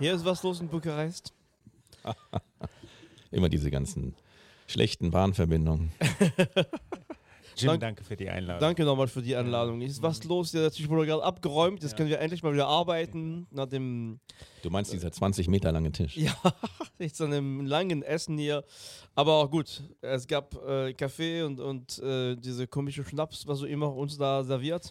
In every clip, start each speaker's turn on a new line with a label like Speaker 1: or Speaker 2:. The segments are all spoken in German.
Speaker 1: Hier ist was los in Bukarest.
Speaker 2: Immer diese ganzen schlechten Bahnverbindungen.
Speaker 3: Jim,
Speaker 1: Dank-
Speaker 3: danke für die Einladung.
Speaker 1: Danke nochmal für die Einladung. Ist was los? Der Tisch wurde gerade abgeräumt. Jetzt können wir endlich mal wieder arbeiten. Nach dem,
Speaker 2: Du meinst dieser 20 Meter lange Tisch?
Speaker 1: ja, jetzt an einem langen Essen hier. Aber auch gut. Es gab äh, Kaffee und, und äh, diese komische Schnaps, was so immer uns da serviert.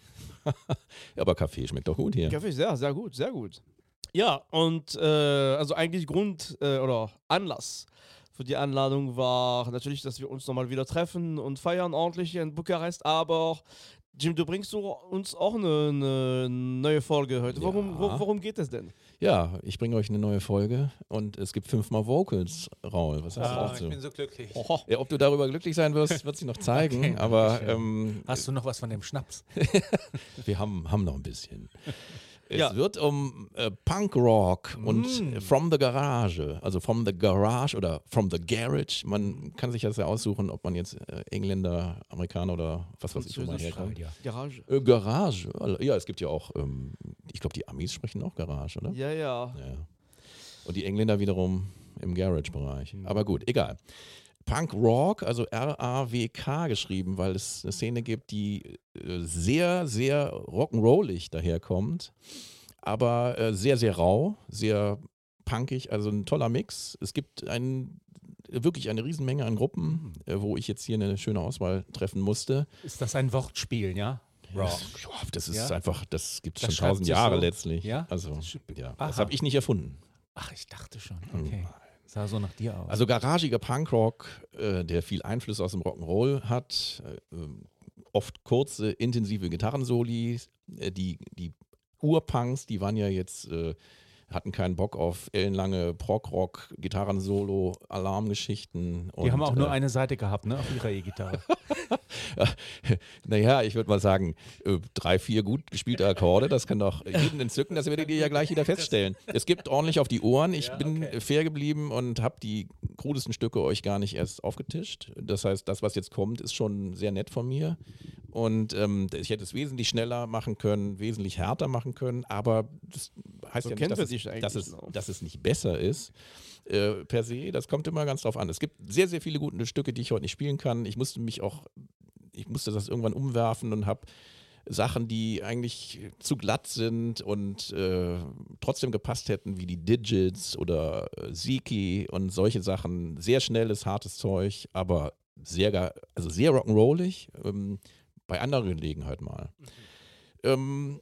Speaker 2: Aber Kaffee schmeckt doch gut hier.
Speaker 1: Kaffee, sehr, sehr gut, sehr gut. Ja, und äh, also eigentlich Grund äh, oder Anlass für die Einladung war natürlich, dass wir uns nochmal wieder treffen und feiern ordentlich hier in Bukarest. Aber Jim, du bringst du uns auch eine, eine neue Folge heute. Warum,
Speaker 2: Ja.
Speaker 1: wo, worum geht es denn?
Speaker 2: Ja, ich bringe euch eine neue Folge und es gibt fünfmal Vocals, Raul. Was hast du
Speaker 3: Ah,
Speaker 2: dazu?
Speaker 3: ich bin so glücklich.
Speaker 2: Ja, ob du darüber glücklich sein wirst, wird sich noch zeigen.
Speaker 3: Okay,
Speaker 2: aber ähm,
Speaker 3: Hast du noch was von dem Schnaps?
Speaker 2: wir haben, haben noch ein bisschen. Es
Speaker 1: Ja.
Speaker 2: wird um äh, Punk Rock und
Speaker 3: Mm.
Speaker 2: From the Garage, also From the Garage oder From the Garage. Man kann sich das ja aussuchen, ob man jetzt äh, Engländer, Amerikaner oder was weiß ich, wo man herkommt.
Speaker 3: Ja.
Speaker 1: Garage.
Speaker 2: Äh, Garage, ja, es gibt ja auch, ähm, ich glaube, die Amis sprechen auch Garage, oder?
Speaker 1: Ja, ja.
Speaker 2: Ja. Und die Engländer wiederum im Garage-Bereich. Aber gut, egal. Punk Rock, also R-A-W-K geschrieben, weil es eine Szene gibt, die äh, sehr, sehr rock'n'rollig daherkommt, aber äh, sehr, sehr rau, sehr punkig, also ein toller Mix. Es gibt ein, wirklich eine Riesenmenge an Gruppen, äh, wo ich jetzt hier eine schöne Auswahl treffen musste.
Speaker 3: Ist das ein Wortspiel, ja? Rock.
Speaker 2: Das ist
Speaker 3: Ja?
Speaker 2: einfach, das gibt es schon tausend Jahre
Speaker 3: so.
Speaker 2: letztlich.
Speaker 3: Ja?
Speaker 2: Also, ja, das habe ich nicht erfunden.
Speaker 3: Ach, ich dachte schon. Okay. Sah so nach dir aus.
Speaker 2: Also garagiger Punkrock, äh, der viel Einfluss aus dem Rock'n'Roll hat, äh, oft kurze, intensive Gitarrensoli. Äh, die, die Urpunks, die waren ja jetzt, äh, hatten keinen Bock auf ellenlange Prog-Rock, Gitarrensolo, Alarmgeschichten.
Speaker 3: die haben auch nur
Speaker 2: äh,
Speaker 3: eine Seite gehabt, ne? Auf ihrer E-Gitarre.
Speaker 2: Naja, ich würde mal sagen, äh, drei, vier gut gespielte Akkorde, das kann doch jeden entzücken, das werdet ihr ja gleich wieder feststellen. Es gibt ordentlich auf die Ohren. Ich
Speaker 3: Ja,
Speaker 2: bin
Speaker 3: okay.
Speaker 2: fair geblieben und habe die krudesten Stücke euch gar nicht erst aufgetischt. Das heißt, das, was jetzt kommt, ist schon sehr nett von mir. Und ähm, ich hätte es wesentlich schneller machen können, wesentlich härter machen können, aber das heißt
Speaker 1: So
Speaker 2: ja nicht, dass es, dass, es, dass es nicht besser ist. Äh, per se, das kommt immer ganz drauf an. Es gibt sehr, sehr viele gute Stücke, die ich heute nicht spielen kann. Ich musste mich auch ich musste das irgendwann umwerfen und habe Sachen, die eigentlich zu glatt sind und äh, trotzdem gepasst hätten, wie die Digits oder äh, Ziki und solche Sachen. Sehr schnelles, hartes Zeug, aber sehr, also sehr rock'n'rollig. Ähm, bei anderer Gelegenheit mal. Ähm,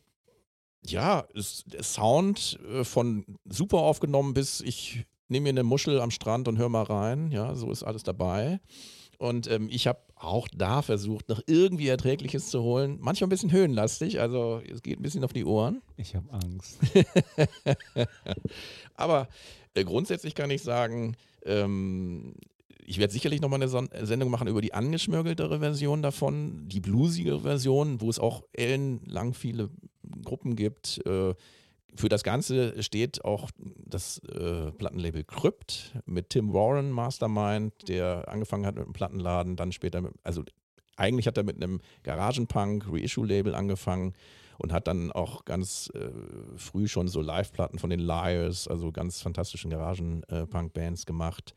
Speaker 2: ja, es, der Sound äh, von super aufgenommen bis ich nehme mir eine Muschel am Strand und hör mal rein. Ja, so ist alles dabei. Und ähm, ich habe auch da versucht, noch irgendwie Erträgliches zu holen. Manchmal ein bisschen höhenlastig, also es geht ein bisschen auf die Ohren.
Speaker 3: Ich habe Angst.
Speaker 2: Aber äh, grundsätzlich kann ich sagen, ähm, ich werde sicherlich nochmal eine Son Sendung machen über die angeschmörgeltere Version davon, die bluesigere Version, wo es auch ellenlang viele Gruppen gibt. Äh, für das Ganze steht auch das äh, Plattenlabel Crypt mit Tim Warren, Mastermind, der angefangen hat mit einem Plattenladen, dann später mit, also eigentlich hat er mit einem Garagenpunk Reissue-Label angefangen und hat dann auch ganz äh, früh schon so Live-Platten von den Liars, also ganz fantastischen Garagen-Punk-Bands gemacht.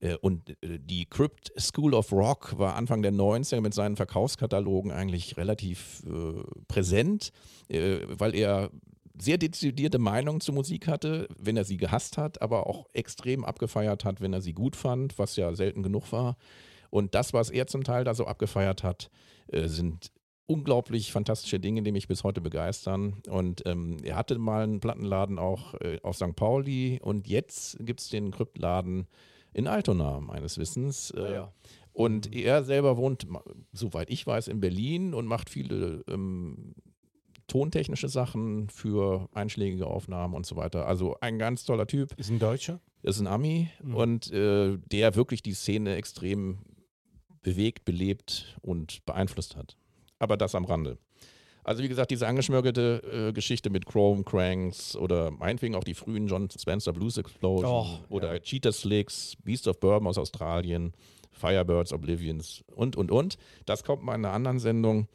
Speaker 2: Äh, und äh, die Crypt School of Rock war Anfang der 90er mit seinen Verkaufskatalogen eigentlich relativ äh, präsent, weil er sehr dezidierte Meinungen zur Musik hatte, wenn er sie gehasst hat, aber auch extrem abgefeiert hat, wenn er sie gut fand, was ja selten genug war. Und das, was er zum Teil da so abgefeiert hat, sind unglaublich fantastische Dinge, die mich bis heute begeistern. Und ähm, er hatte mal einen Plattenladen auch äh, auf St. Pauli und jetzt gibt es den Kryptladen in Altona, meines Wissens. Äh,
Speaker 1: ja.
Speaker 2: Und er selber wohnt, soweit ich weiß, in Berlin und macht viele ähm, tontechnische Sachen für einschlägige Aufnahmen und so weiter. Also ein ganz toller Typ.
Speaker 3: Ist ein Deutscher?
Speaker 2: ist ein Ami und äh, der wirklich die Szene extrem bewegt, belebt und beeinflusst hat. Aber das am Rande. Also wie gesagt, diese angeschmörgelte äh, Geschichte mit Chrome Cranks oder meinetwegen auch die frühen John Spencer Blues Explosion
Speaker 1: Oh,
Speaker 2: oder Cheetah Slicks, Beast of Bourbon aus Australien, Firebirds, Oblivions und, und, und. Das kommt mal in einer anderen Sendung.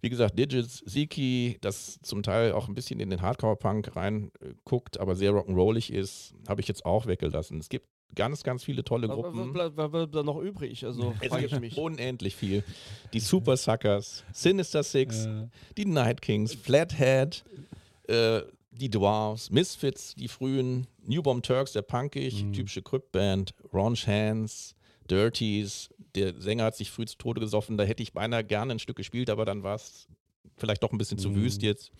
Speaker 2: Wie gesagt, Digits, Ziki, das zum Teil auch ein bisschen in den Hardcore-Punk reinguckt, aber sehr rock'n'rollig ist, habe ich jetzt auch weggelassen. Es gibt ganz, ganz viele tolle Gruppen.
Speaker 1: Was bleibt da noch übrig? Also
Speaker 2: es gibt ich mich. unendlich viel. Die Super Suckers, Sinister Six, äh. die Night Kings, Flathead, äh, die Dwarves, Misfits, die frühen, New Bomb Turks, der punkig, mhm. typische Crypt-Band, Ron Chance, Dirties, der Sänger hat sich früh zu Tode gesoffen, da hätte ich beinahe gerne ein Stück gespielt, aber dann war es vielleicht doch ein bisschen mhm. zu wüst jetzt.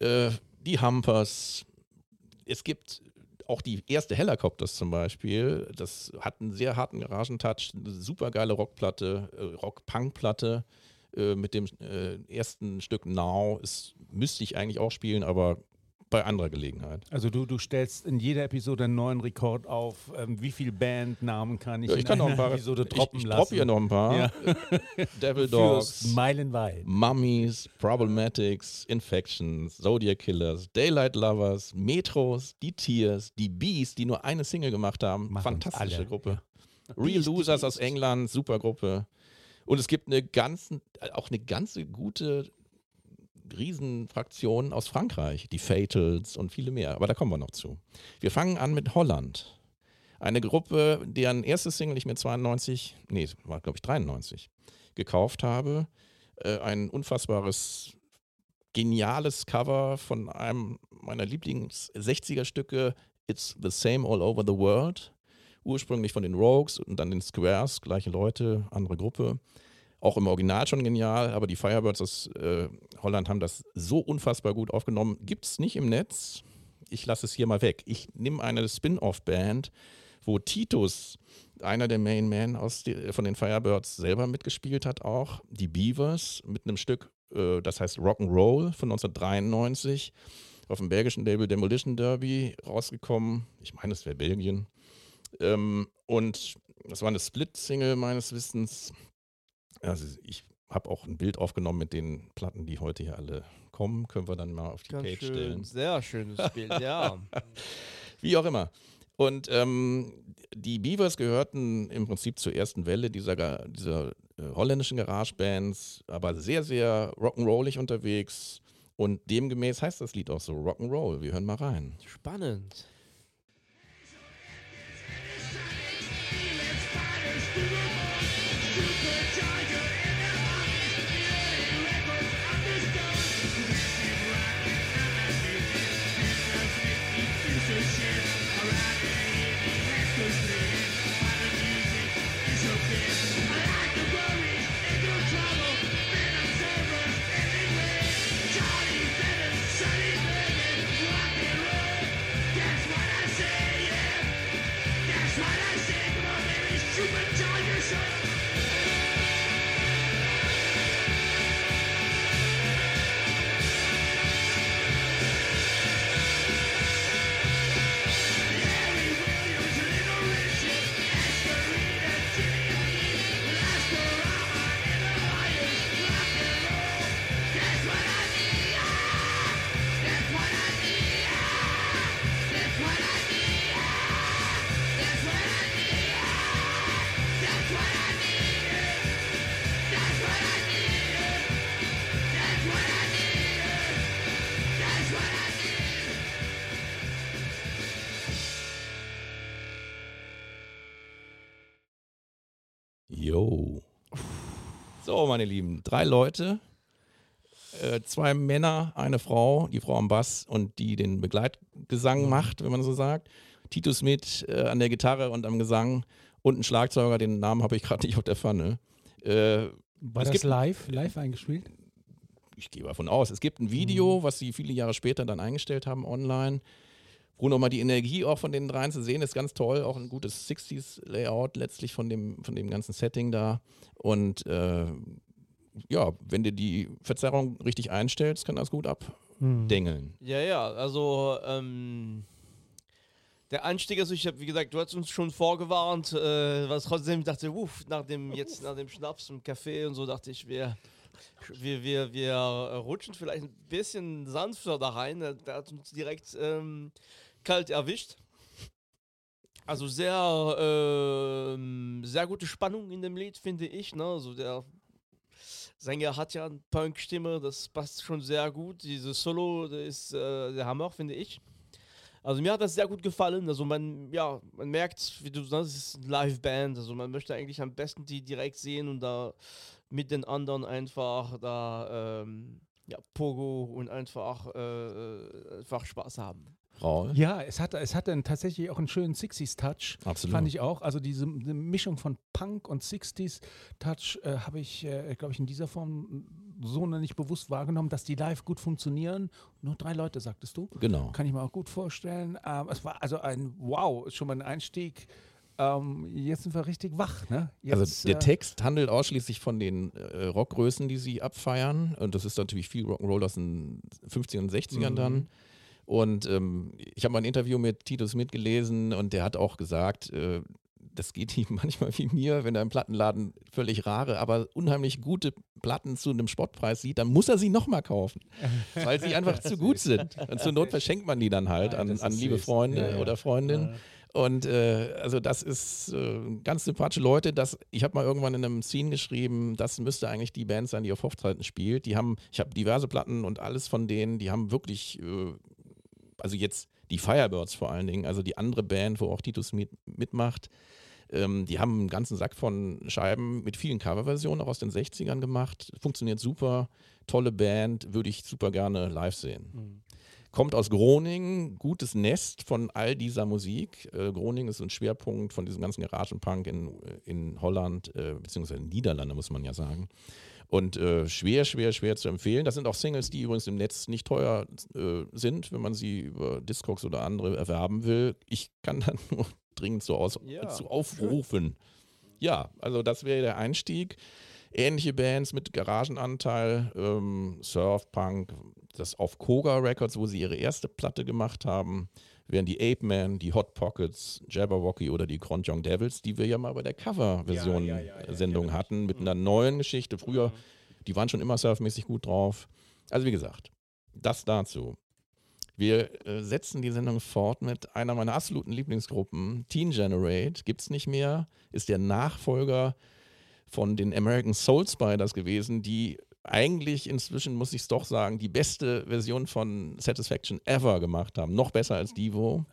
Speaker 2: Äh, die Humpers, es gibt auch die erste Helicopters zum Beispiel, das hat einen sehr harten Garagentouch, eine super geile Rockplatte, äh, Rock-Punk-Platte äh, mit dem äh, ersten Stück Now. Es müsste ich eigentlich auch spielen, aber bei anderer Gelegenheit.
Speaker 3: Also du, du stellst in jeder Episode einen neuen Rekord auf. Ähm, wie viele Bandnamen kann ich
Speaker 2: ja, ich
Speaker 3: in
Speaker 2: kann noch ein paar,
Speaker 3: Episode droppen
Speaker 2: ich, ich
Speaker 3: lassen? Ich
Speaker 2: hier noch ein paar. Ja. Devil Dogs,
Speaker 3: Meilenweit.
Speaker 2: Mummies, Problematics, Infections, Zodiac Killers, Daylight Lovers, Metros, die Tears, die Bees, die nur eine Single gemacht haben. Machen Fantastische Gruppe. Ja. Real Losers aus England, super Gruppe. Und es gibt eine ganzen, auch eine ganze gute Riesenfraktionen aus Frankreich, die Fatals und viele mehr. Aber da kommen wir noch zu. Wir fangen an mit Holland. Eine Gruppe, deren erstes Single ich mir 92, nee, war glaube ich 93, gekauft habe. Äh, ein unfassbares, geniales Cover von einem meiner Lieblings-60er-Stücke, It's the Same All Over the World. Ursprünglich von den Rogues und dann den Squares, gleiche Leute, andere Gruppe. Auch im Original schon genial, aber die Firebirds aus äh, Holland haben das so unfassbar gut aufgenommen. Gibt es nicht im Netz. Ich lasse es hier mal weg. Ich nehme eine Spin-off-Band, wo Titus, einer der Main Men die, von den Firebirds, selber mitgespielt hat, auch. Die Beavers mit einem Stück, äh, das heißt Rock'n'Roll von 1993, auf dem belgischen Label Demolition Derby rausgekommen. Ich meine, es wäre Belgien. Ähm, und das war eine Split-Single meines Wissens. Also ich habe auch ein Bild aufgenommen mit den Platten, die heute hier alle kommen. Können wir dann mal auf die Ganz Page
Speaker 1: schön.
Speaker 2: stellen.
Speaker 1: Sehr schönes Bild, ja.
Speaker 2: Wie auch immer. Und ähm, die Beavers gehörten im Prinzip zur ersten Welle dieser, dieser äh, holländischen Garagebands, aber sehr, sehr rock'n'rollig unterwegs. Und demgemäß heißt das Lied auch so Rock'n'Roll. Wir hören mal rein.
Speaker 1: Spannend.
Speaker 2: So, meine Lieben, drei Leute, äh, zwei Männer, eine Frau, die Frau am Bass und die den Begleitgesang mhm. macht, wenn man so sagt. Titus Smith äh, an der Gitarre und am Gesang und ein Schlagzeuger, den Namen habe ich gerade nicht auf der Pfanne.
Speaker 3: Äh, War das live, live eingespielt?
Speaker 2: Ich gehe davon aus. Es gibt ein Video, mhm. was sie viele Jahre später dann eingestellt haben online wo nochmal die Energie auch von den dreien zu sehen ist, ganz toll. Auch ein gutes 60s-Layout letztlich von dem, von dem ganzen Setting da. Und äh, ja, wenn du die Verzerrung richtig einstellst, kann das gut abdengeln.
Speaker 1: Ja, ja, also ähm, der Anstieg, also ich habe, wie gesagt, du hast uns schon vorgewarnt, äh, was trotzdem dachte, uff, nach dem jetzt nach dem Schnaps im Café und so dachte ich, wir wir, wir, wir rutschen vielleicht ein bisschen sanfter da rein. Der hat uns direkt ähm, kalt erwischt. Also sehr, äh, sehr gute Spannung in dem Lied, finde ich. Ne? Also der Sänger hat ja eine Punk-Stimme, das passt schon sehr gut. Diese Solo ist äh, der Hammer, finde ich. Also mir hat das sehr gut gefallen. Also man, ja, man merkt, wie du sagst, es ist eine Live-Band. Also man möchte eigentlich am besten die direkt sehen und da mit den anderen einfach da ähm, ja, Pogo und einfach, äh, einfach Spaß haben.
Speaker 2: Raul.
Speaker 3: Ja, es hatte, es hatte einen, tatsächlich auch einen schönen 60s-Touch.
Speaker 2: Absolut.
Speaker 3: Fand ich auch. Also diese, diese Mischung von Punk und 60s-Touch äh, habe ich, äh, glaube ich, in dieser Form so noch nicht bewusst wahrgenommen, dass die live gut funktionieren. Nur drei Leute, sagtest du?
Speaker 2: Genau.
Speaker 3: Kann ich mir auch gut vorstellen. Ähm, es war also ein Wow, ist schon mal ein Einstieg. Ähm, jetzt sind wir richtig wach. Ne? Jetzt,
Speaker 2: also der
Speaker 3: äh,
Speaker 2: Text handelt ausschließlich von den äh, Rockgrößen, die sie abfeiern. Und das ist natürlich viel Rock'n'Roll aus den 50ern und 60ern
Speaker 3: Mhm.
Speaker 2: dann. Und ähm, ich habe mal ein Interview mit Titus mitgelesen und der hat auch gesagt, äh, das geht ihm manchmal wie mir, wenn er im Plattenladen völlig rare, aber unheimlich gute Platten zu einem Spottpreis sieht, dann muss er sie nochmal kaufen, weil sie einfach zu gut sind. Und zur Not verschenkt man die dann halt an, an liebe. Freunde
Speaker 3: Ja, ja.
Speaker 2: oder Freundinnen. Und äh, also das ist äh, ganz sympathische Leute. Das, ich habe mal irgendwann in einem Scene geschrieben, das müsste eigentlich die Band sein, die auf Hochzeiten spielt. Die haben, ich habe diverse Platten und alles von denen, die haben wirklich, äh, also jetzt die Firebirds vor allen Dingen, also die andere Band, wo auch Titus mit, mitmacht, ähm, die haben einen ganzen Sack von Scheiben mit vielen Coverversionen auch aus den 60ern gemacht. Funktioniert super, tolle Band, würde ich super gerne live sehen kommt aus Groningen, gutes Nest von all dieser Musik. Äh, Groningen ist ein Schwerpunkt von diesem ganzen Garagenpunk in, in Holland, äh, beziehungsweise in den Niederlanden, muss man ja sagen. Und äh, schwer, schwer, schwer zu empfehlen. Das sind auch Singles, die übrigens im Netz nicht teuer äh, sind, wenn man sie über Discogs oder andere erwerben will. Ich kann dann nur dringend so aus,
Speaker 1: Ja,
Speaker 2: zu aufrufen. Ja, also das wäre der Einstieg. Ähnliche Bands mit Garagenanteil, ähm, Surf, Punk, das auf Koga Records, wo sie ihre erste Platte gemacht haben, wären die Ape Man, die Hot Pockets, Jabberwocky oder die Kronjong Devils, die wir ja mal bei der Cover-Version
Speaker 3: Ja, ja, ja,
Speaker 2: hatten, mit einer neuen Geschichte. Früher, die waren schon immer surfmäßig gut drauf. Also wie gesagt, das dazu. Wir äh, setzen die Sendung fort mit einer meiner absoluten Lieblingsgruppen, Teen Generate, gibt es nicht mehr, ist der Nachfolger von den American Soul Spiders gewesen, die eigentlich inzwischen, muss ich es doch sagen, die beste Version von Satisfaction ever gemacht haben. Noch besser als Divo,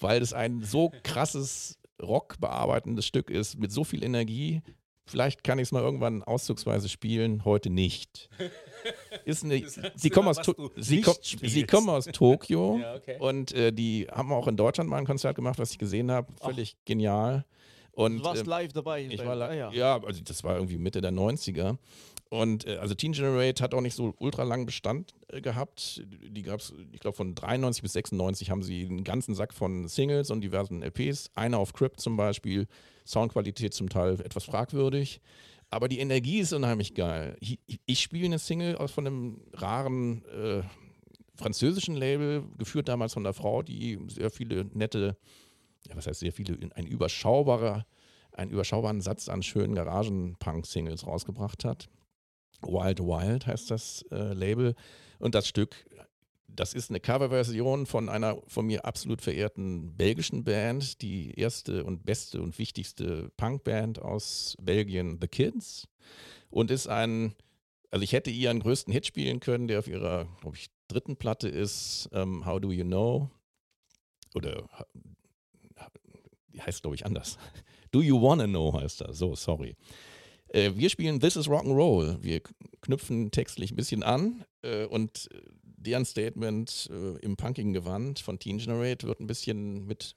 Speaker 2: weil es ein so krasses Rock-bearbeitendes Stück ist, mit so viel Energie. Vielleicht kann ich es mal irgendwann auszugsweise spielen, heute nicht. Ist eine, sie, kommen aus, sie,
Speaker 3: nicht
Speaker 2: ko sie
Speaker 3: spielst.
Speaker 2: kommen aus Tokio
Speaker 3: Ja, okay.
Speaker 2: und äh, die haben auch in Deutschland mal ein Konzert gemacht, was ich gesehen habe. Völlig genial. Und,
Speaker 1: Du warst
Speaker 2: ähm,
Speaker 1: live dabei.
Speaker 2: ich war
Speaker 1: ah,
Speaker 2: ja.
Speaker 1: ja.
Speaker 2: ja, also das war irgendwie Mitte der 90er. Und äh, also Teen Generate hat auch nicht so ultra langen Bestand äh, gehabt. Die gab es, ich glaube, von 93 bis 96 haben sie einen ganzen Sack von Singles und diversen LPs. Einer auf Crypt zum Beispiel. Soundqualität zum Teil etwas fragwürdig. Aber die Energie ist unheimlich geil. Ich, ich spiele eine Single aus von einem raren äh, französischen Label, geführt damals von einer Frau, die sehr viele nette, ja, was heißt sehr viele, ein überschaubarer, einen überschaubaren Satz an schönen Garagen-Punk-Singles rausgebracht hat. Wild Wild heißt das äh, Label. Und das Stück, das ist eine Coverversion von einer von mir absolut verehrten belgischen Band, die erste und beste und wichtigste Punkband aus Belgien, The Kids. Und ist ein, also ich hätte ihren größten Hit spielen können, der auf ihrer, glaube ich, dritten Platte ist, ähm, How Do You Know? Oder die heißt, glaube ich, anders. Do You Wanna Know heißt das. So, sorry. Äh, wir spielen This is Rock'n'Roll. Wir knüpfen textlich ein bisschen an äh, und äh, deren Statement äh, im punkigen Gewand von Teen Generate wird ein bisschen mit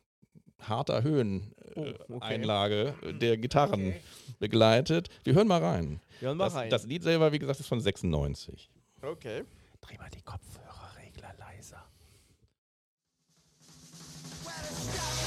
Speaker 2: harter Höheneinlage
Speaker 1: Oh, okay.
Speaker 2: Äh, der Gitarren begleitet. Wir hören mal rein.
Speaker 1: Ja, und mach
Speaker 2: Das,
Speaker 1: rein.
Speaker 2: das Lied selber, wie gesagt, ist von 96.
Speaker 1: okay.
Speaker 3: Dreh mal die Kopfhörerregler leiser.
Speaker 4: That's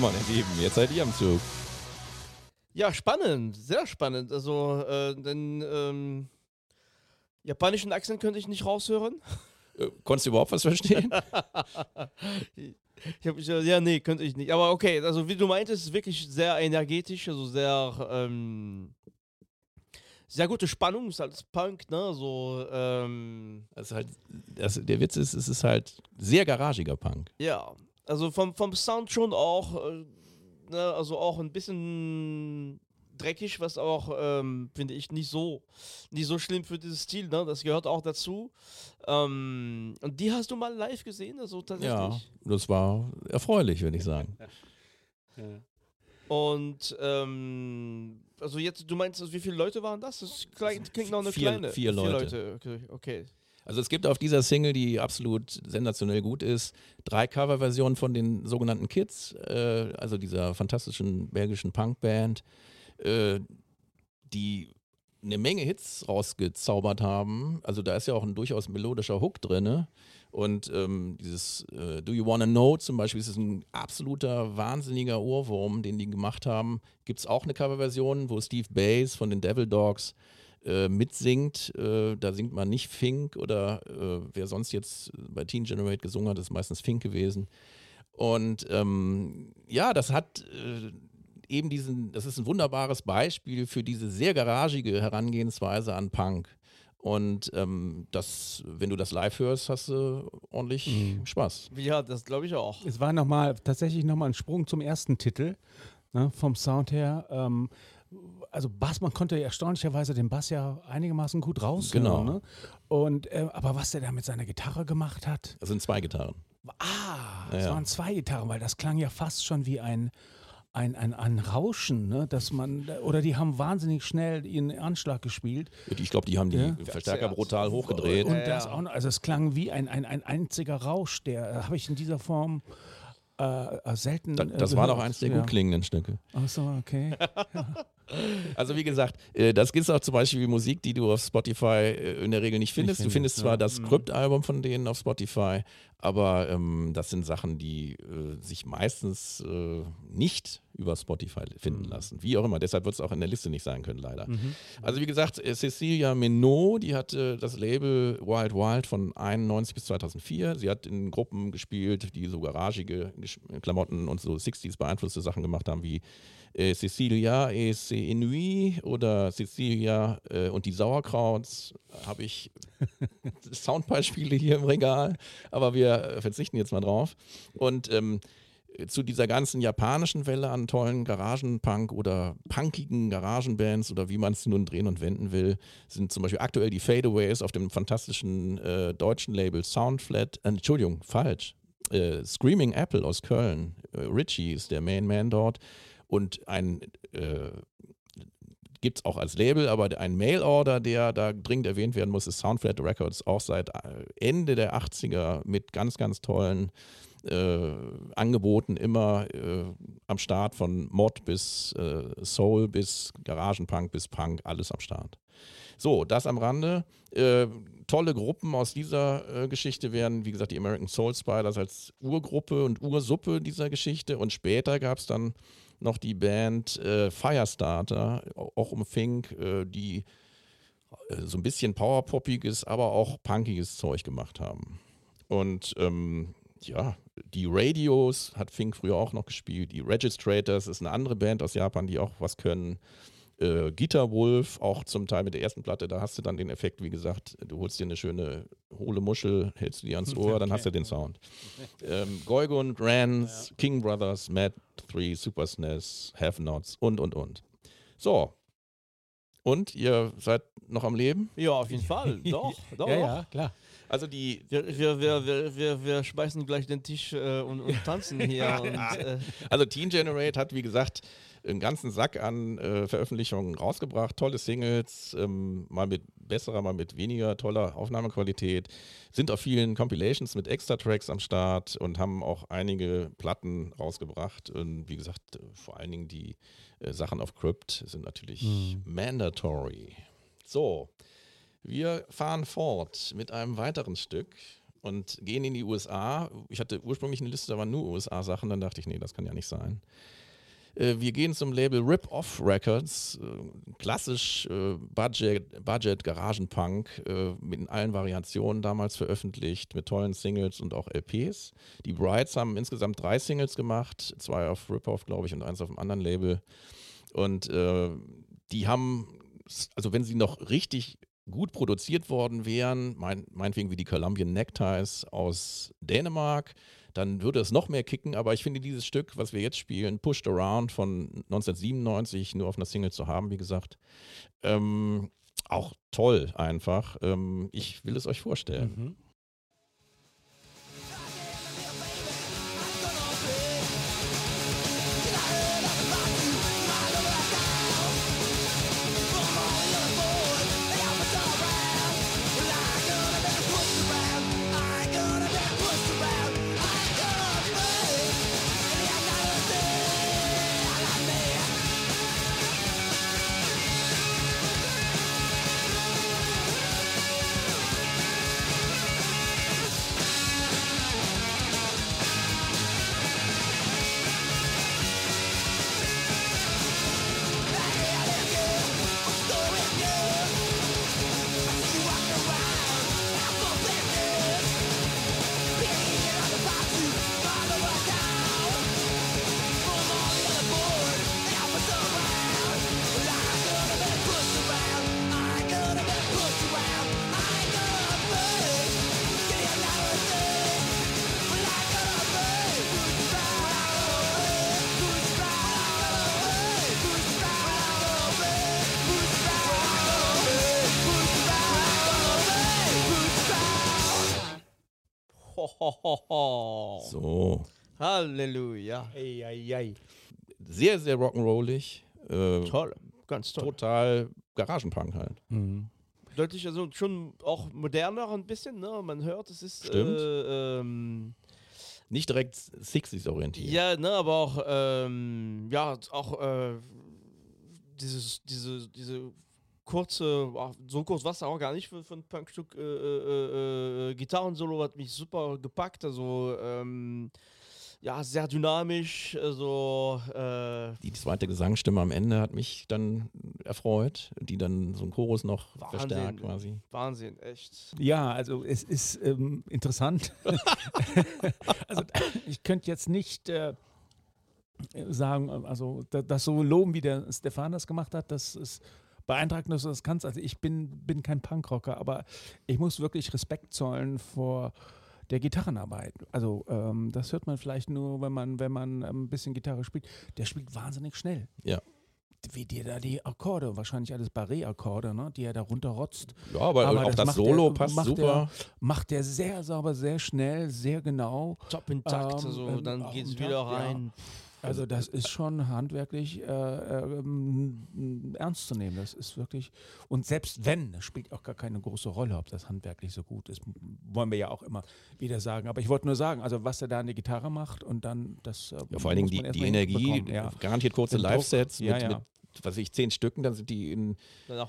Speaker 2: So, meine Lieben, jetzt seid ihr am Zug.
Speaker 1: Ja, spannend, sehr spannend. Also, äh, den ähm, japanischen Akzent könnte ich nicht raushören.
Speaker 2: Äh, konntest du überhaupt was verstehen?
Speaker 1: ich hab, ich, ja, nee, könnte ich nicht. Aber okay, also wie du meintest, wirklich sehr energetisch, also sehr, ähm, sehr gute Spannung, ist halt Punk, ne? So, ähm,
Speaker 2: ist halt, das, der Witz ist, es ist halt sehr garagiger Punk.
Speaker 1: ja. Also vom, vom Sound schon auch, äh, ne, also auch ein bisschen dreckig, was auch, ähm, finde ich, nicht so, nicht so schlimm für dieses Stil, ne? Das gehört auch dazu. Ähm, und die hast du mal live gesehen, also tatsächlich?
Speaker 2: Ja, das war erfreulich, würde ich sagen.
Speaker 1: Und ähm, also jetzt, du meinst, also wie viele Leute waren das? Das klingt, klingt noch eine
Speaker 2: Vier-
Speaker 1: kleine.
Speaker 2: vier Leute.
Speaker 1: Okay, okay.
Speaker 2: Also es gibt auf dieser Single, die absolut sensationell gut ist, drei Coverversionen von den sogenannten Kids, äh, also dieser fantastischen belgischen Punkband, äh, die eine Menge Hits rausgezaubert haben. Also da ist ja auch ein durchaus melodischer Hook drin. Und ähm, dieses äh, Do You Wanna Know zum Beispiel, ist ein absoluter wahnsinniger Ohrwurm, den die gemacht haben. Gibt es auch eine Coverversion, wo Steve Bass von den Devil Dogs äh, mitsingt. Äh, da singt man nicht Fink oder äh, wer sonst jetzt bei Teen Generate gesungen hat, ist meistens Fink gewesen. Und ähm, ja, das hat äh, eben diesen, das ist ein wunderbares Beispiel für diese sehr garagige Herangehensweise an Punk. Und ähm, das, wenn du das live hörst, hast du ordentlich
Speaker 3: Mhm.
Speaker 2: Spaß.
Speaker 1: Ja, das glaube ich auch.
Speaker 3: Es war noch mal, tatsächlich nochmal ein Sprung zum ersten Titel, ne, vom Sound her. Ähm, also Bass, man konnte erstaunlicherweise den Bass ja einigermaßen gut raushören.
Speaker 2: Genau.
Speaker 3: Ne? Und, äh, aber was der da mit seiner Gitarre gemacht hat,
Speaker 2: Das sind zwei Gitarren.
Speaker 3: ah, es
Speaker 2: ja.
Speaker 3: waren zwei Gitarren, weil das klang ja fast schon wie ein, ein, ein, ein Rauschen, ne? dass man, oder die haben wahnsinnig schnell ihren Anschlag gespielt.
Speaker 2: Ich glaube, die haben die
Speaker 3: Ja.
Speaker 2: Verstärker brutal hochgedreht.
Speaker 3: Und
Speaker 1: Ja,
Speaker 3: das auch noch, also es klang wie ein, ein, ein einziger Rausch, der äh, habe ich in dieser Form äh, äh, selten.
Speaker 2: Da,
Speaker 3: äh,
Speaker 2: das war doch eins der
Speaker 3: ja.
Speaker 2: gut klingenden Stücke.
Speaker 3: Ach so, okay.
Speaker 2: Also wie gesagt, äh, das ist auch zum Beispiel Musik, die du auf Spotify äh, in der Regel nicht findest. du
Speaker 3: findest,
Speaker 2: zwar
Speaker 3: ja.
Speaker 2: das
Speaker 1: Mhm.
Speaker 2: Skriptalbum von denen auf Spotify, aber ähm, das sind Sachen, die äh, sich meistens äh, nicht über Spotify finden
Speaker 3: Mhm.
Speaker 2: lassen. Wie auch immer. Deshalb wird es auch in der Liste nicht sein können, leider.
Speaker 3: Mhm.
Speaker 2: Also wie gesagt, äh, Cecilia Minot, die hatte das Label Wild Wild von 91 bis 2004. Sie hat in Gruppen gespielt, die so garagige Klamotten und so 60s beeinflusste Sachen gemacht haben, wie äh, Cecilia et ses Inuits oder Cecilia äh, und die Sauerkrauts. Habe ich Soundbeispiele hier im Regal, aber wir äh, verzichten jetzt mal drauf. Und ähm, zu dieser ganzen japanischen Welle an tollen Garagenpunk oder punkigen Garagenbands oder wie man es nun drehen und wenden will, sind zum Beispiel aktuell die Fadeaways auf dem fantastischen äh, deutschen Label Soundflat, äh, Entschuldigung, falsch, äh, Screaming Apple aus Köln. Äh, Richie ist der Main Man dort und ein äh, gibt es auch als Label, aber ein Mail-Order, der da dringend erwähnt werden muss, ist Soundflat Records, auch seit äh, Ende der 80er mit ganz, ganz tollen äh, Angeboten immer äh, am Start von Mod bis äh, Soul bis Garagenpunk bis Punk, alles am Start. So, das am Rande. Äh, tolle Gruppen aus dieser äh, Geschichte wären, wie gesagt, die American Soul Spiders als Urgruppe und Ursuppe dieser Geschichte. Und später gab es dann noch die Band äh, Firestarter, au- auch um Fink, äh, die äh, so ein bisschen powerpoppiges, aber auch punkiges Zeug gemacht haben. Und ähm, ja, die Radios hat Fink früher auch noch gespielt. Die Registrators ist eine andere Band aus Japan, die auch was können. Äh, Guitar Wolf, auch zum Teil mit der ersten Platte, da hast du dann den Effekt, wie gesagt, du holst dir eine schöne hohle Muschel, hältst du die ans Ohr, dann hast du den Sound. Ähm, Goigon, Rans, King Brothers, Mad 3, Super SNES, Have Nots und, und, und. So. Und ihr seid noch am Leben?
Speaker 1: Ja, auf jeden Fall. Doch, doch.
Speaker 3: ja, ja, klar.
Speaker 2: Also die,
Speaker 1: Wir, wir, wir, wir, wir, wir schmeißen gleich den Tisch äh, und, und tanzen hier. und, äh,
Speaker 2: Also Teen Generate hat, wie gesagt, einen ganzen Sack an äh, Veröffentlichungen rausgebracht, tolle Singles, ähm, mal mit besserer, mal mit weniger toller Aufnahmequalität, sind auf vielen Compilations mit Extra-Tracks am Start und haben auch einige Platten rausgebracht. Und wie gesagt, äh, vor allen Dingen die äh, Sachen auf Crypt sind natürlich mandatory. So, wir fahren fort mit einem weiteren Stück. und gehen in die USA. Ich hatte ursprünglich eine Liste, da waren nur USA-Sachen, dann dachte ich, nee, das kann ja nicht sein. Äh, wir gehen zum Label Rip Off Records, äh, klassisch äh, Budget, Budget Garagenpunk mit allen Variationen damals veröffentlicht, mit tollen Singles und auch LPs. Die Brides haben insgesamt drei Singles gemacht, zwei auf Rip Off, glaube ich, und eins auf einem anderen Label. Und äh, die haben, also wenn sie noch richtig gut produziert worden wären, mein, meinetwegen wie die Columbian Neckties aus Dänemark, dann würde es noch mehr kicken. Aber ich finde dieses Stück, was wir jetzt spielen, Pushed Around von 1997, nur auf einer Single zu haben, wie gesagt, ähm, auch toll einfach. Ähm, ich will es euch vorstellen. Mhm. So.
Speaker 1: Halleluja.
Speaker 3: Ei, ei, ei.
Speaker 2: Sehr, sehr rock'n'rollig.
Speaker 1: Äh, toll, ganz toll.
Speaker 2: Total Garagenpunk halt. Mhm.
Speaker 1: Deutlich, also schon auch moderner ein bisschen, ne? Man hört, es ist.
Speaker 2: Stimmt. Äh, ähm, nicht direkt 60s orientiert.
Speaker 1: Ja, ne, aber auch, ähm, ja, auch äh, dieses, diese, diese kurze, so kurz war es auch gar nicht für, für ein Punkstück. Äh, äh, äh, Gitarrensolo hat mich super gepackt. Also, ähm, ja, sehr dynamisch. Also, äh,
Speaker 2: die zweite Gesangsstimme am Ende hat mich dann erfreut, die dann so ein Chorus noch Wahnsinn, verstärkt quasi.
Speaker 1: Wahnsinn, echt.
Speaker 3: Ja, also es ist ähm, interessant. also ich könnte jetzt nicht äh, sagen, also das so loben, wie der Stefan das gemacht hat, das ist beeindruckend, dass du das kannst. Also ich bin, bin kein Punkrocker, aber ich muss wirklich Respekt zollen vor der Gitarrenarbeit. Also ähm, das hört man vielleicht nur, wenn man, wenn man ein bisschen Gitarre spielt. Der spielt wahnsinnig schnell.
Speaker 2: Ja.
Speaker 3: Wie dir da die Akkorde, wahrscheinlich alles Barré-Akkorde, ne, die er da runterrotzt.
Speaker 2: Ja, aber, aber auch das, das Solo der, passt
Speaker 3: macht
Speaker 2: super.
Speaker 3: Der, macht der sehr sauber, sehr schnell, sehr genau.
Speaker 1: Top intakt, ähm, also dann geht es wieder rein.
Speaker 3: Ja. Also das ist schon handwerklich äh, äh, ernst zu nehmen. Das ist wirklich und selbst wenn, das spielt auch gar keine große Rolle, ob das handwerklich so gut ist, wollen wir ja auch immer wieder sagen. Aber ich wollte nur sagen, also was er da an die Gitarre macht und dann das.
Speaker 2: Äh, ja, vor allen Dingen die, die Energie, ja. garantiert kurze Live-Sets mit, ja, mit was weiß ich, zehn Stücken, dann sind die in,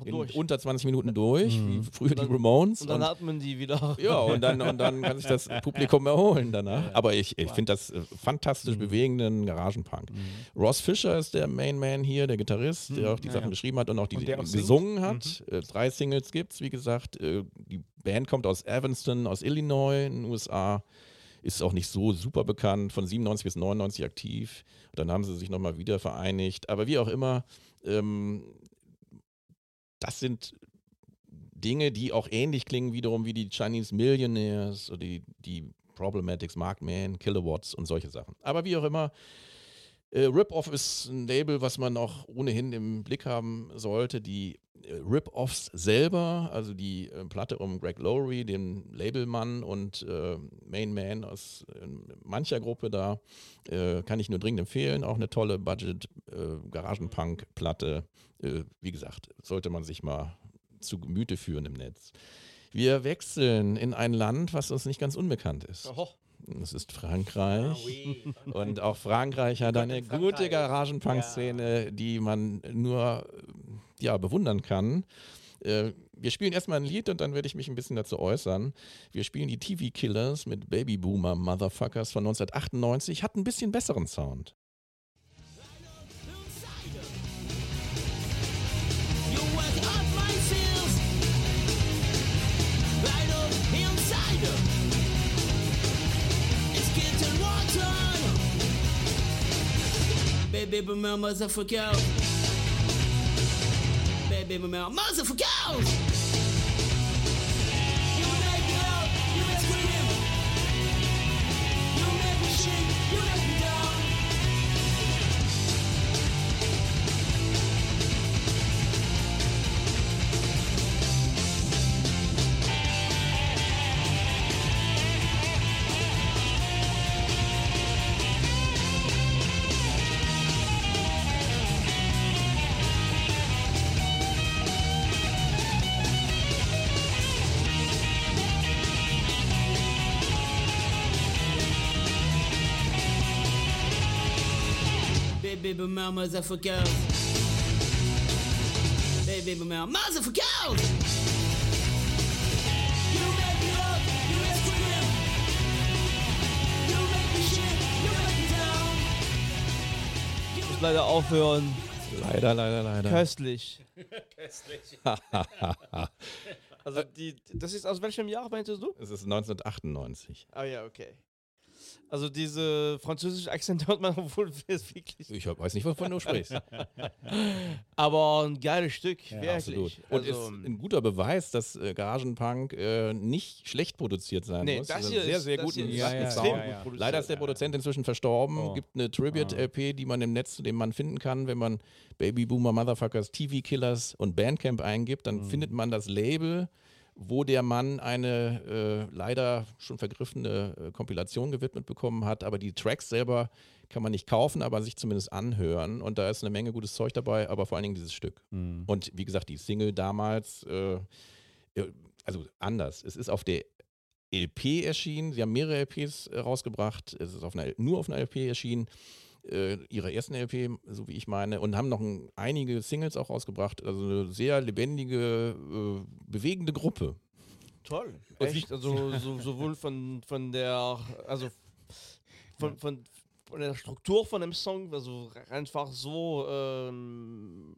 Speaker 2: in unter 20 Minuten durch, mhm. wie früher
Speaker 1: dann,
Speaker 2: die Ramones.
Speaker 1: Und dann und, hat man die wieder.
Speaker 2: Ja, und dann, und dann kann sich das Publikum erholen danach. Ja, Aber ich, ich finde das äh, fantastisch mhm. bewegenden Garagenpunk. Mhm. Ross Fischer ist der Main Man hier, der Gitarrist, der mhm. auch die ja, Sachen ja. geschrieben hat und auch die und gesungen singt. hat. Mhm. Äh, drei Singles gibt es, wie gesagt. Äh, die Band kommt aus Evanston, aus Illinois in den USA ist auch nicht so super bekannt, von 97 bis 99 aktiv. Dann haben sie sich nochmal wieder vereinigt. Aber wie auch immer, ähm, das sind Dinge, die auch ähnlich klingen wiederum wie die Chinese Millionaires oder die, die Problematics, Markman, Kilowatts und solche Sachen. Aber wie auch immer, äh, Rip-Off ist ein Label, was man auch ohnehin im Blick haben sollte. Die äh, Rip-Offs selber, also die äh, Platte um Greg Lowry, den Labelmann und äh, Main Man aus äh, mancher Gruppe da, äh, kann ich nur dringend empfehlen. Auch eine tolle Budget-Garagenpunk-Platte. wie gesagt, sollte man sich mal zu Gemüte führen im Netz. Wir wechseln in ein Land, was uns nicht ganz unbekannt ist. Oho. Es ist Frankreich. Ah, und auch Frankreich hat eine gute Garagenpunk-Szene, die man nur ja, bewundern kann. Äh, wir spielen erstmal ein Lied und dann werde ich mich ein bisschen dazu äußern. Wir spielen die TV Killers mit Baby Boomer Motherfuckers von 1998. Hat ein bisschen besseren Sound. Baby, boomer, motherfucker. Baby, boomer, motherfucker. Baby boomer motherfucker. Baby boomer motherfucker. You make me up, you make scream. You make me shit, you make me down. Ich muss leider aufhören.
Speaker 1: Leider, leider, leider.
Speaker 2: Köstlich.
Speaker 1: Köstlich. also die, das ist aus welchem Jahr meintest du?
Speaker 2: Es ist 1998.
Speaker 1: Ah ja, okay. Also diese französische Akzent hört man wohl wirklich.
Speaker 2: Ich weiß nicht, wovon du sprichst.
Speaker 1: Aber ein geiles Stück,
Speaker 2: ja, wirklich. Absolut. Und also, ist ein guter Beweis, dass äh, Garagenpunk äh, nicht schlecht produziert sein nee, muss.
Speaker 1: Das hier sehr, sehr gut. Ja,
Speaker 2: ja, ja, gut Leider ist der Produzent inzwischen verstorben. Oh. Gibt eine Tribute-LP, die man im Netz, den man finden kann, wenn man Baby Boomer Motherfuckers, TV Killers und Bandcamp eingibt, dann mhm. findet man das Label wo der Mann eine äh, leider schon vergriffene äh, Kompilation gewidmet bekommen hat. Aber die Tracks selber kann man nicht kaufen, aber sich zumindest anhören. Und da ist eine Menge gutes Zeug dabei, aber vor allen Dingen dieses Stück. Mhm. Und wie gesagt, die Single damals, äh, also anders. Es ist auf der LP erschienen. Sie haben mehrere LPs äh, rausgebracht. Es ist auf einer, nur auf einer LP erschienen äh, ihrer ersten LP, so wie ich meine, und haben noch ein, einige Singles auch rausgebracht. Also eine sehr lebendige, äh, bewegende Gruppe.
Speaker 1: Toll. Echt? Also so, sowohl von, von der, also von, von, von der Struktur von dem Song, also einfach so ähm,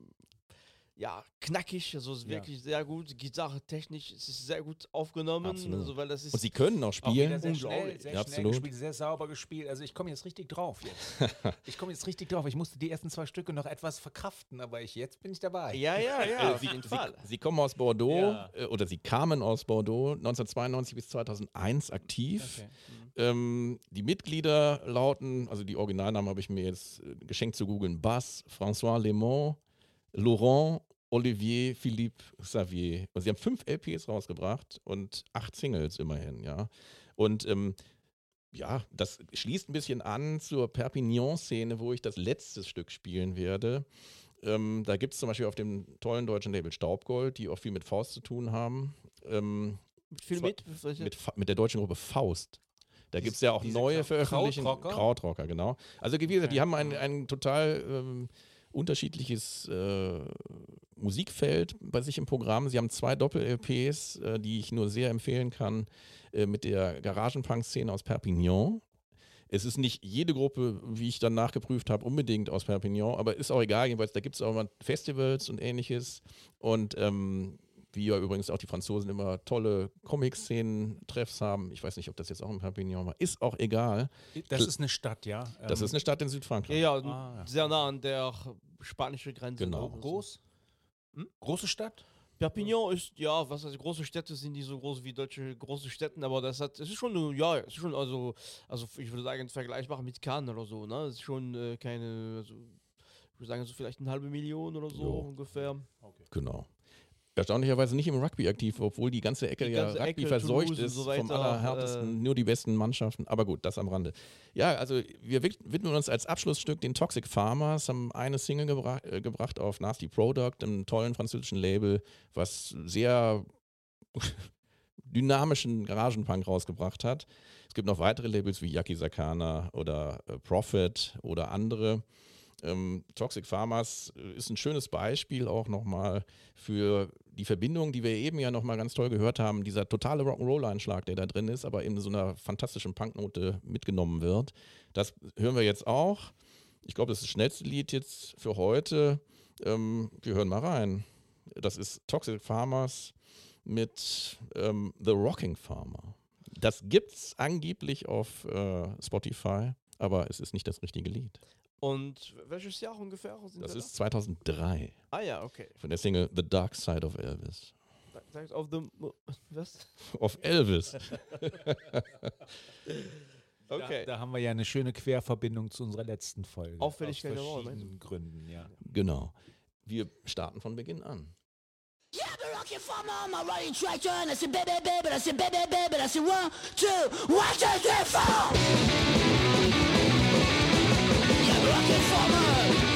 Speaker 1: ja, knackig, also ist wirklich ja. sehr gut. Gitarre technisch ist es sehr gut aufgenommen. Also, weil das ist
Speaker 2: Und sie können auch spielen.
Speaker 3: Auch sehr schnell, sehr ja, schnell gespielt, sehr sauber gespielt. Also ich komme jetzt richtig drauf jetzt. ich komme jetzt richtig drauf. Ich musste die ersten zwei Stücke noch etwas verkraften, aber ich, jetzt bin ich dabei.
Speaker 1: Ja, ja, ja,
Speaker 2: äh, auf jeden Fall. Sie, kommen aus Bordeaux ja. Äh, oder sie kamen aus Bordeaux 1992 bis 2001 aktiv. Okay. Mhm. Ähm, die Mitglieder lauten, also die Originalnamen habe ich mir jetzt äh, geschenkt zu googeln, Bass, François Lemont, Laurent, Olivier, Philippe, Xavier. Und sie haben fünf LPs rausgebracht und acht Singles immerhin, ja. Und ähm, ja, das schließt ein bisschen an zur Perpignan-Szene, wo ich das letzte Stück spielen werde. Ähm, da gibt es zum Beispiel auf dem tollen deutschen Label Staubgold, die auch viel mit Faust zu tun haben. Ähm,
Speaker 1: viel mit?
Speaker 2: Mit, mit der deutschen Gruppe Faust. Da gibt es ja auch neue Veröffentlichungen.
Speaker 3: Krautrocker?
Speaker 2: Krautrocker, genau. Also wie gesagt, die haben ein, ein total ähm, unterschiedliches äh, Musikfeld bei sich im Programm. Sie haben zwei Doppel-LPs, äh, die ich nur sehr empfehlen kann, äh, mit der Garagenpunk-Szene aus Perpignan. Es ist nicht jede Gruppe, wie ich dann nachgeprüft habe, unbedingt aus Perpignan, aber ist auch egal, jedenfalls, da gibt es auch mal Festivals und ähnliches. Und ähm, wie ja übrigens auch die Franzosen immer tolle Comic-Szenen-Treffs haben. Ich weiß nicht, ob das jetzt auch in Perpignan war. Ist auch egal.
Speaker 3: Das ist eine Stadt, ja.
Speaker 2: Das ähm ist eine Stadt in Südfrankreich.
Speaker 1: Ja, ja, ah, ja. sehr nah an der spanischen Grenze.
Speaker 2: Genau.
Speaker 3: Groß? Hm? Große Stadt?
Speaker 1: Perpignan ist, ja, was heißt, große Städte sind nicht so groß wie deutsche große Städte, aber das hat, es ist schon, ja, es ist schon, also, also ich würde sagen, vergleichbar mit Cannes oder so, ne? Es ist schon äh, keine, also, ich würde sagen, so vielleicht eine halbe Million oder so jo. ungefähr.
Speaker 2: Okay. Genau. Erstaunlicherweise nicht im Rugby aktiv, obwohl die ganze Ecke die ganze ja Rugby Ecke, verseucht Toulouse ist, so weiter, vom allerhärtesten, äh, nur die besten Mannschaften. Aber gut, das am Rande. Ja, also wir widmen uns als Abschlussstück den Toxic Farmers, haben eine Single gebra äh, gebracht auf Nasty Product, einem tollen französischen Label, was sehr dynamischen Garagenpunk rausgebracht hat. Es gibt noch weitere Labels wie Yaki Sakana oder äh, Prophet oder andere. Ähm, Toxic Farmers äh, ist ein schönes Beispiel auch nochmal für die Verbindung, die wir eben ja nochmal ganz toll gehört haben, dieser totale Rock'n'Roll-Einschlag, der da drin ist, aber in so einer fantastischen Punknote mitgenommen wird, das hören wir jetzt auch. Ich glaube, das ist das schnellste Lied jetzt für heute. Ähm, wir hören mal rein. Das ist Toxic Farmers mit ähm, The Rocking Farmer. Das gibt's angeblich auf äh, Spotify, aber es ist nicht das richtige Lied.
Speaker 1: Und welches Jahr ungefähr? Sind
Speaker 2: Das ist 2003
Speaker 1: da? Ah ja, okay.
Speaker 2: von der Single The Dark Side of Elvis.
Speaker 1: Sagt auf the was?
Speaker 2: Auf Elvis.
Speaker 1: Okay.
Speaker 3: Da, da haben wir ja eine schöne Querverbindung zu unserer letzten Folge.
Speaker 1: Auffälligkeit
Speaker 3: Aus verschiedenen Gründen, ja.
Speaker 2: Genau. Wir starten von Beginn an.
Speaker 4: Yeah, the rocket farmer on my running tractor, and I said, baby, baby, I said, baby, baby, I said, one, two, one, two, three, four. Yeah, the rocket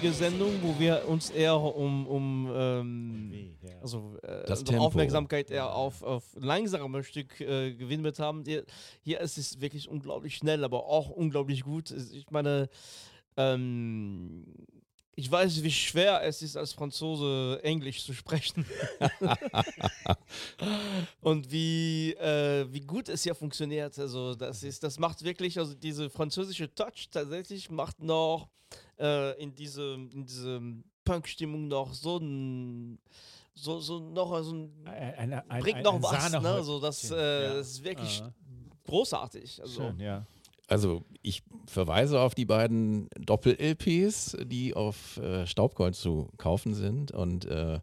Speaker 1: vorherige Sendung, wo wir uns eher um, um ähm, also äh,
Speaker 2: Das
Speaker 1: unsere
Speaker 2: Tempo.
Speaker 1: Aufmerksamkeit eher auf, auf langsame Stück äh, gewidmet haben. Hier, hier ist es wirklich unglaublich schnell, aber auch unglaublich gut. Ich meine, ähm, ich weiß, wie schwer es ist, als Franzose Englisch zu sprechen. Und wie, äh, wie gut es hier funktioniert. Also, das ist, das macht wirklich, also diese französische Touch tatsächlich macht noch äh, in diese, in diese Punk-Stimmung noch so ein, so, so noch so ein,
Speaker 3: Ein, ein,
Speaker 1: bringt noch
Speaker 3: ein
Speaker 1: was, ne? So, das, äh,
Speaker 3: Ja.
Speaker 1: das ist wirklich
Speaker 3: Aha.
Speaker 1: großartig. Also,
Speaker 3: Schön, ja.
Speaker 2: Also ich verweise auf die beiden Doppel-LPs, die auf äh, Staubgold zu kaufen sind. Und äh,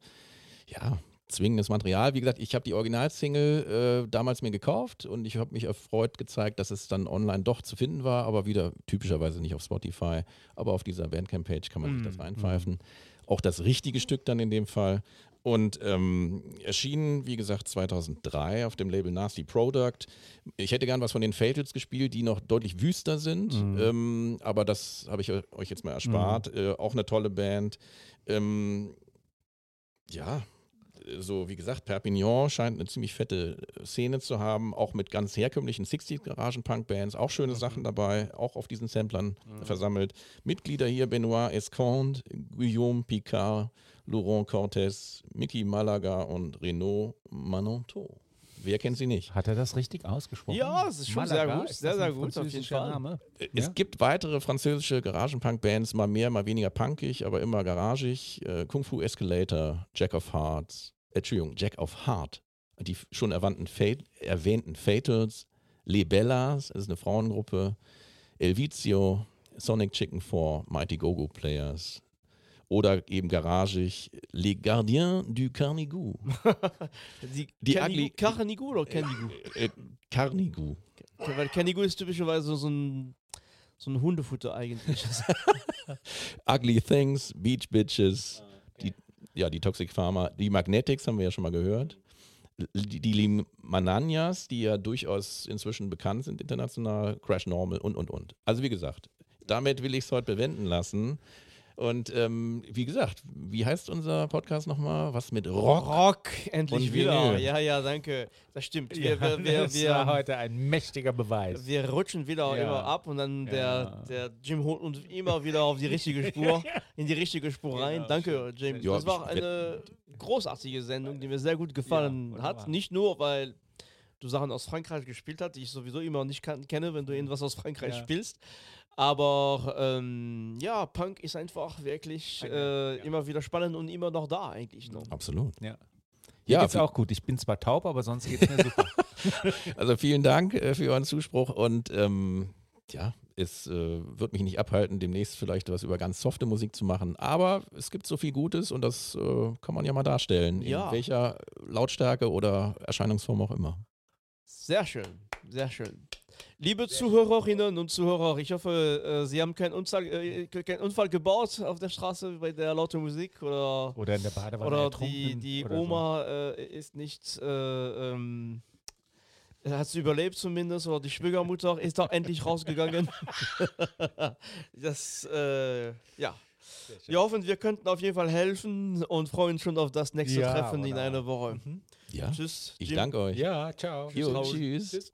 Speaker 2: ja, zwingendes Material. Wie gesagt, ich habe die Originalsingle äh, damals mir gekauft und ich habe mich erfreut gezeigt, dass es dann online doch zu finden war, aber wieder typischerweise nicht auf Spotify. Aber auf dieser Bandcamp-Page kann man sich das reinpfeifen. Auch das richtige Stück dann in dem Fall. Und ähm, erschienen, wie gesagt, 2003 auf dem Label Nasty Product. Ich hätte gern was von den Fatals gespielt, die noch deutlich wüster sind. Ähm, aber das habe ich euch jetzt mal erspart. Äh, auch eine tolle Band. Ähm, ja, so wie gesagt, Perpignan scheint eine ziemlich fette Szene zu haben, auch mit ganz herkömmlichen 60s Garagen-Punk-Bands, auch schöne Sachen dabei, auch auf diesen Samplern versammelt. Mitglieder hier Benoit Esconde, Guillaume Picard, Laurent Cortés, Mickey Malaga und Renaud Manonto. Wer kennt sie nicht?
Speaker 3: Hat er das richtig ausgesprochen?
Speaker 1: Ja, das ist schon sehr
Speaker 3: Malaga,
Speaker 1: gut,
Speaker 3: ist
Speaker 1: sehr,
Speaker 3: das
Speaker 1: sehr
Speaker 3: ein
Speaker 1: gut, auf jeden Fall.
Speaker 3: Name?
Speaker 2: Es
Speaker 3: Ja?
Speaker 2: gibt weitere französische Garagen-Punk-Bands, mal mehr, mal weniger punkig, aber immer garagig. Äh, Kung Fu Escalator, Jack of Hearts, äh, Entschuldigung, Jack of Heart, die schon erwähnten, Fat, erwähnten Fatals, Les Bellas, das ist eine Frauengruppe, Elvizio, Sonic Chicken 4, Mighty Go-Go Players oder eben garagig Les Gardiens du Carnigou.
Speaker 1: Die,
Speaker 2: Die ugly-
Speaker 1: Carnigou oder Canigou?
Speaker 2: Äh, Carnigou.
Speaker 1: Okay, weil Canigou ist typischerweise so ein, so ein Hundefutter eigentlich.
Speaker 2: Ugly Things, Beach Bitches, ja, die Toxic Pharma, die Magnetics haben wir ja schon mal gehört. Die, die Limananias, die ja durchaus inzwischen bekannt sind international, Crash Normal und, und, und. Also wie gesagt, damit will ich es heute bewenden lassen. Und ähm, wie gesagt, wie heißt unser Podcast nochmal? Was mit Rock?
Speaker 1: Rock, endlich wieder.
Speaker 2: Vinyl.
Speaker 1: Ja, ja, danke. Das stimmt. Wir, wir, wir,
Speaker 3: das war
Speaker 1: wir,
Speaker 3: heute ein mächtiger Beweis.
Speaker 1: wir rutschen wieder
Speaker 3: Ja.
Speaker 1: immer ab und dann der,
Speaker 3: Ja.
Speaker 1: der Jim holt uns immer wieder auf die richtige Spur, in die richtige Spur rein.
Speaker 3: Genau,
Speaker 1: danke, Jim.
Speaker 2: Ja,
Speaker 1: das war eine großartige Sendung, die mir sehr gut gefallen hat. Nicht nur, weil du Sachen aus Frankreich gespielt hast, die ich sowieso immer nicht kan kenne, wenn du irgendwas aus Frankreich
Speaker 3: Ja.
Speaker 1: spielst. Aber ähm, ja, Punk ist einfach wirklich äh, immer wieder spannend und immer noch da eigentlich. Ne?
Speaker 2: Absolut.
Speaker 3: Ja. Mir
Speaker 2: Ja,
Speaker 3: geht's auch gut. Ich bin zwar taub, aber sonst geht's mir super.
Speaker 2: also vielen Dank äh, für euren Zuspruch und ähm, ja, es äh, wird mich nicht abhalten, demnächst vielleicht was über ganz softe Musik zu machen. Aber es gibt so viel Gutes und das äh, kann man ja mal darstellen,
Speaker 1: Ja.
Speaker 2: in welcher Lautstärke oder Erscheinungsform auch immer.
Speaker 1: Sehr schön, sehr schön. Liebe Zuhörerinnen und Zuhörer, ich hoffe, äh, Sie haben keinen Unfall, äh, keinen Unfall gebaut auf der Straße bei der lauten Musik oder,
Speaker 3: Oder in der Badewanne
Speaker 1: oder die, die
Speaker 3: oder so.
Speaker 1: Oma äh, ist nicht, äh, ähm, hat sie überlebt zumindest oder die Schwiegermutter ist da endlich rausgegangen. das, äh, ja. Wir hoffen, wir könnten auf jeden Fall helfen und freuen schon auf das nächste
Speaker 3: Ja,
Speaker 1: Treffen in einer Woche.
Speaker 2: Ja,
Speaker 1: Tschüss.
Speaker 2: ich
Speaker 1: Jim.
Speaker 2: danke euch.
Speaker 3: Ja, ciao.
Speaker 2: Jo,
Speaker 1: Raus.
Speaker 2: tschüss.